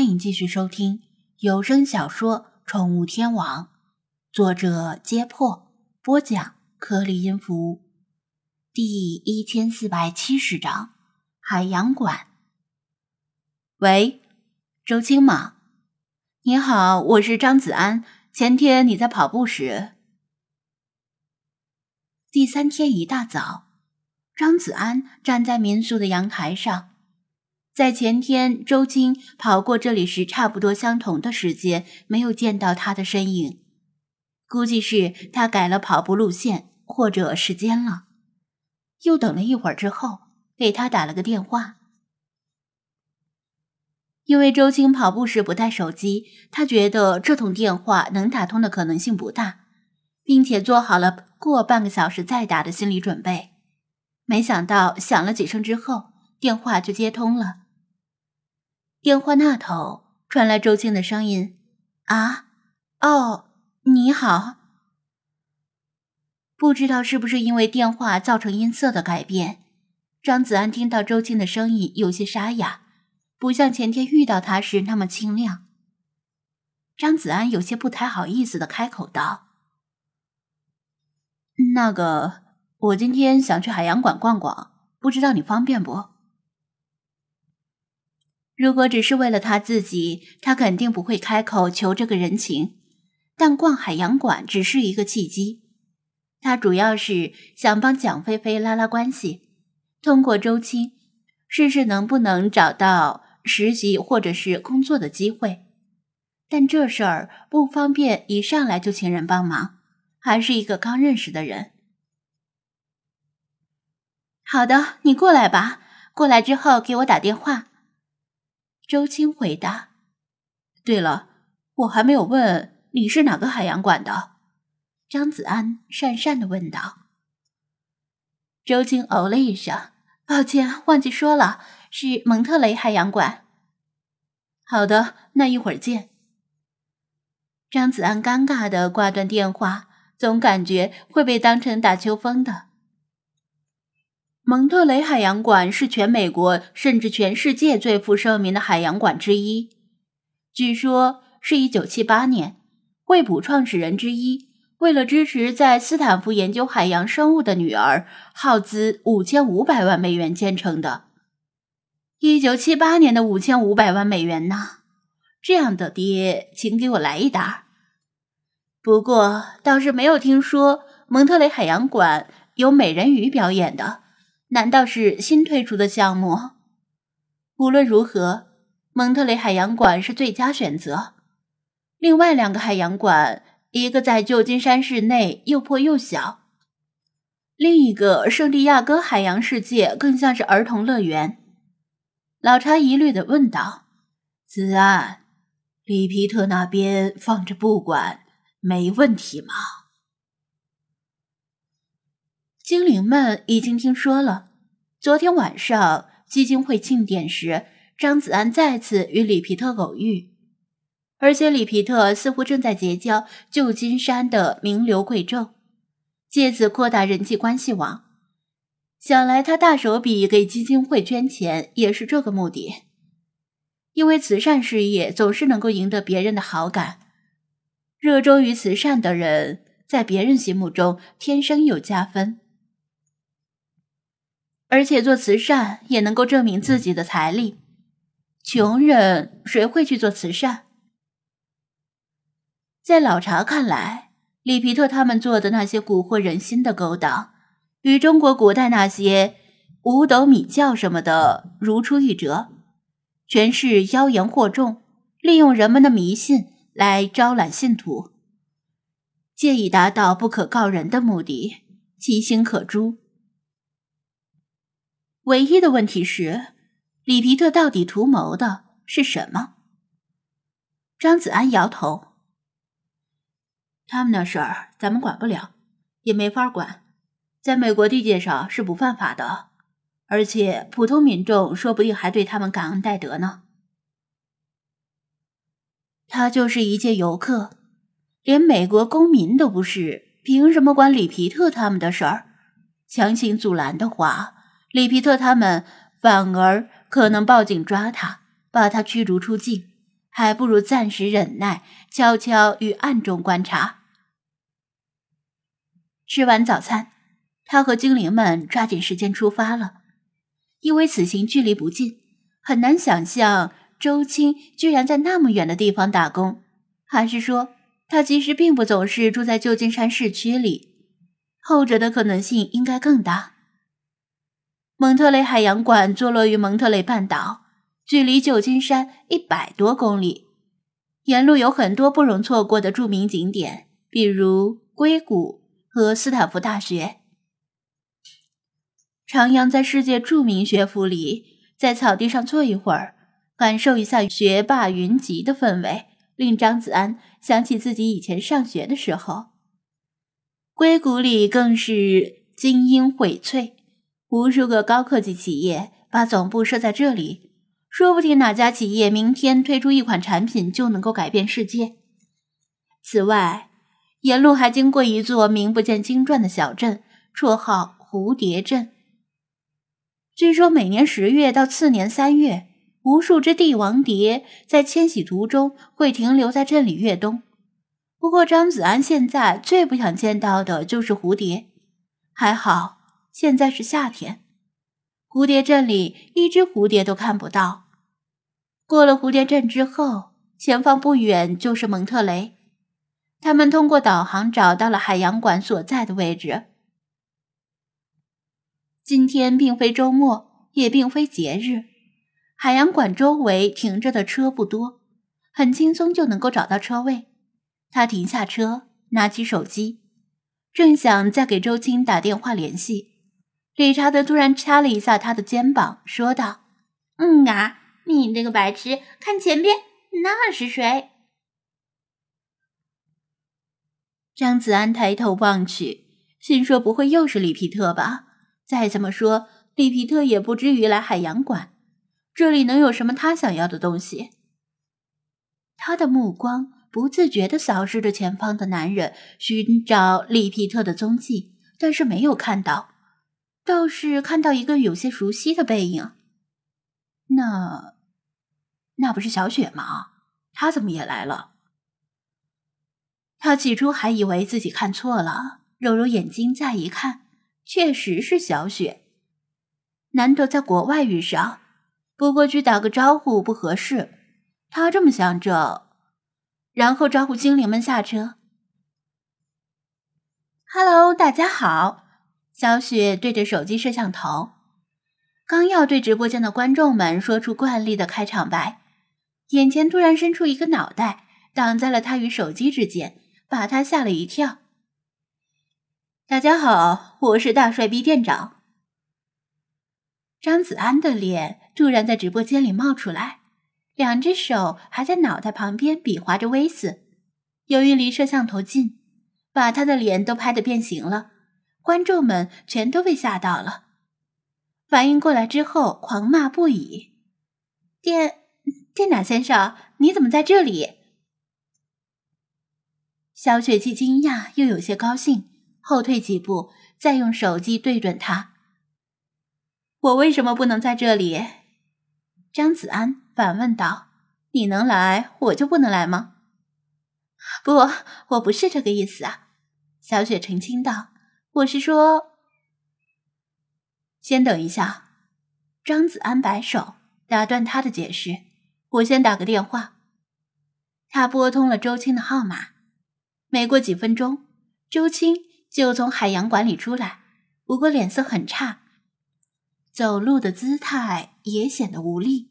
欢迎继续收听有声小说《宠物天王》，作者：揭破，播讲：颗粒音符，第一千四百七十章：海洋馆。喂，周青吗？你好，我是张子安。前天你在跑步时，第三天一大早，张子安站在民宿的阳台上。在前天周青跑过这里时，差不多相同的时间，没有见到他的身影，估计是他改了跑步路线或者时间了。又等了一会儿之后，给他打了个电话，因为周青跑步时不带手机，他觉得这通电话能打通的可能性不大，并且做好了过半个小时再打的心理准备。没想到响了几声之后，电话就接通了。电话那头传来周青的声音：“啊，哦，你好。”不知道是不是因为电话造成音色的改变，张子安听到周青的声音有些沙哑，不像前天遇到他时那么清亮。张子安有些不太好意思的开口道：“那个，我今天想去海洋馆逛逛，不知道你方便不？”如果只是为了他自己，他肯定不会开口求这个人情。但逛海洋馆只是一个契机，他主要是想帮蒋菲菲拉拉关系，通过周青试试能不能找到实习或者是工作的机会。但这事儿不方便一上来就请人帮忙，还是一个刚认识的人。好的，你过来吧，过来之后给我打电话。周青回答：“对了，我还没有问你是哪个海洋馆的。”张子安讪讪的问道。周青哦了一声：“抱歉，忘记说了，是蒙特雷海洋馆。”好的，那一会儿见。张子安尴尬的挂断电话，总感觉会被当成打秋风的。蒙特雷海洋馆是全美国甚至全世界最负盛名的海洋馆之一。据说是一九七八年，惠普创始人之一为了支持在斯坦福研究海洋生物的女儿，耗资五千五百万美元建成的。一九七八年的五千五百万美元呐，这样的爹，请给我来一打。不过倒是没有听说蒙特雷海洋馆有美人鱼表演的。难道是新推出的项目？无论如何，蒙特雷海洋馆是最佳选择。另外两个海洋馆，一个在旧金山市内，又破又小；另一个圣地亚哥海洋世界更像是儿童乐园。老查疑虑的问道：“子安，里皮特那边放着不管，没问题吗？”精灵们已经听说了，昨天晚上基金会庆典时，张子安再次与里皮特偶遇，而且里皮特似乎正在结交旧金山的名流贵胄，借此扩大人际关系网。想来他大手笔给基金会捐钱也是这个目的，因为慈善事业总是能够赢得别人的好感，热衷于慈善的人在别人心目中天生有加分。而且做慈善也能够证明自己的财力，穷人谁会去做慈善？在老查看来，里皮特他们做的那些蛊惑人心的勾当，与中国古代那些五斗米教什么的如出一辙，全是妖言惑众，利用人们的迷信来招揽信徒，借以达到不可告人的目的，其心可诛。唯一的问题是，里皮特到底图谋的是什么？张子安摇头：“他们那事儿咱们管不了，也没法管，在美国地界上是不犯法的，而且普通民众说不定还对他们感恩戴德呢。他就是一介游客，连美国公民都不是，凭什么管里皮特他们的事儿？强行阻拦的话。”里皮特他们反而可能报警抓他，把他驱逐出境，还不如暂时忍耐，悄悄与暗中观察。吃完早餐，他和精灵们抓紧时间出发了，因为此行距离不近，很难想象周青居然在那么远的地方打工，还是说他其实并不总是住在旧金山市区里？后者的可能性应该更大。蒙特雷海洋馆坐落于蒙特雷半岛，距离旧金山一百多公里。沿路有很多不容错过的著名景点，比如硅谷和斯坦福大学。徜徉在世界著名学府里，在草地上坐一会儿，感受一下学霸云集的氛围，令张子安想起自己以前上学的时候。硅谷里更是精英荟萃，无数个高科技企业把总部设在这里，说不定哪家企业明天推出一款产品就能够改变世界。此外，沿路还经过一座名不见经传的小镇，绰号蝴蝶镇。据说每年十月到次年三月，无数只帝王蝶在迁徙途中会停留在镇里越冬。不过，张子安现在最不想见到的就是蝴蝶。还好，现在是夏天，蝴蝶镇里一只蝴蝶都看不到。过了蝴蝶镇之后，前方不远就是蒙特雷。他们通过导航找到了海洋馆所在的位置。今天并非周末，也并非节日，海洋馆周围停着的车不多，很轻松就能够找到车位。他停下车，拿起手机，正想再给周青打电话联系，理查德突然掐了一下他的肩膀，说道：“嗯啊，你这个白痴，看前边，那是谁？”张子安抬头望去，心说：“不会又是里皮特吧？再怎么说，里皮特也不至于来海洋馆，这里能有什么他想要的东西？”他的目光。不自觉地扫视着前方的男人，寻找利皮特的踪迹，但是没有看到，倒是看到一个有些熟悉的背影。那，那不是小雪吗？她怎么也来了？他起初还以为自己看错了，揉揉眼睛，再一看，确实是小雪。难得在国外遇上，不过去打个招呼不合适。他这么想着。然后招呼精灵们下车。Hello，大家好！小雪对着手机摄像头，刚要对直播间的观众们说出惯例的开场白，眼前突然伸出一个脑袋，挡在了他与手机之间，把他吓了一跳。大家好，我是大帅逼店长。张子安的脸突然在直播间里冒出来。两只手还在脑袋旁边比划着 V 字，由于离摄像头近，把他的脸都拍得变形了。观众们全都被吓到了，反应过来之后狂骂不已：“店店长先生，你怎么在这里？”小雪既惊讶又有些高兴，后退几步，再用手机对准他：“我为什么不能在这里？”张子安。反问道：“你能来，我就不能来吗？”“不，我不是这个意思啊。”小雪澄清道，“我是说……”先等一下。”张子安摆手打断他的解释，“我先打个电话。”他拨通了周青的号码。没过几分钟，周青就从海洋馆里出来，不过脸色很差，走路的姿态也显得无力。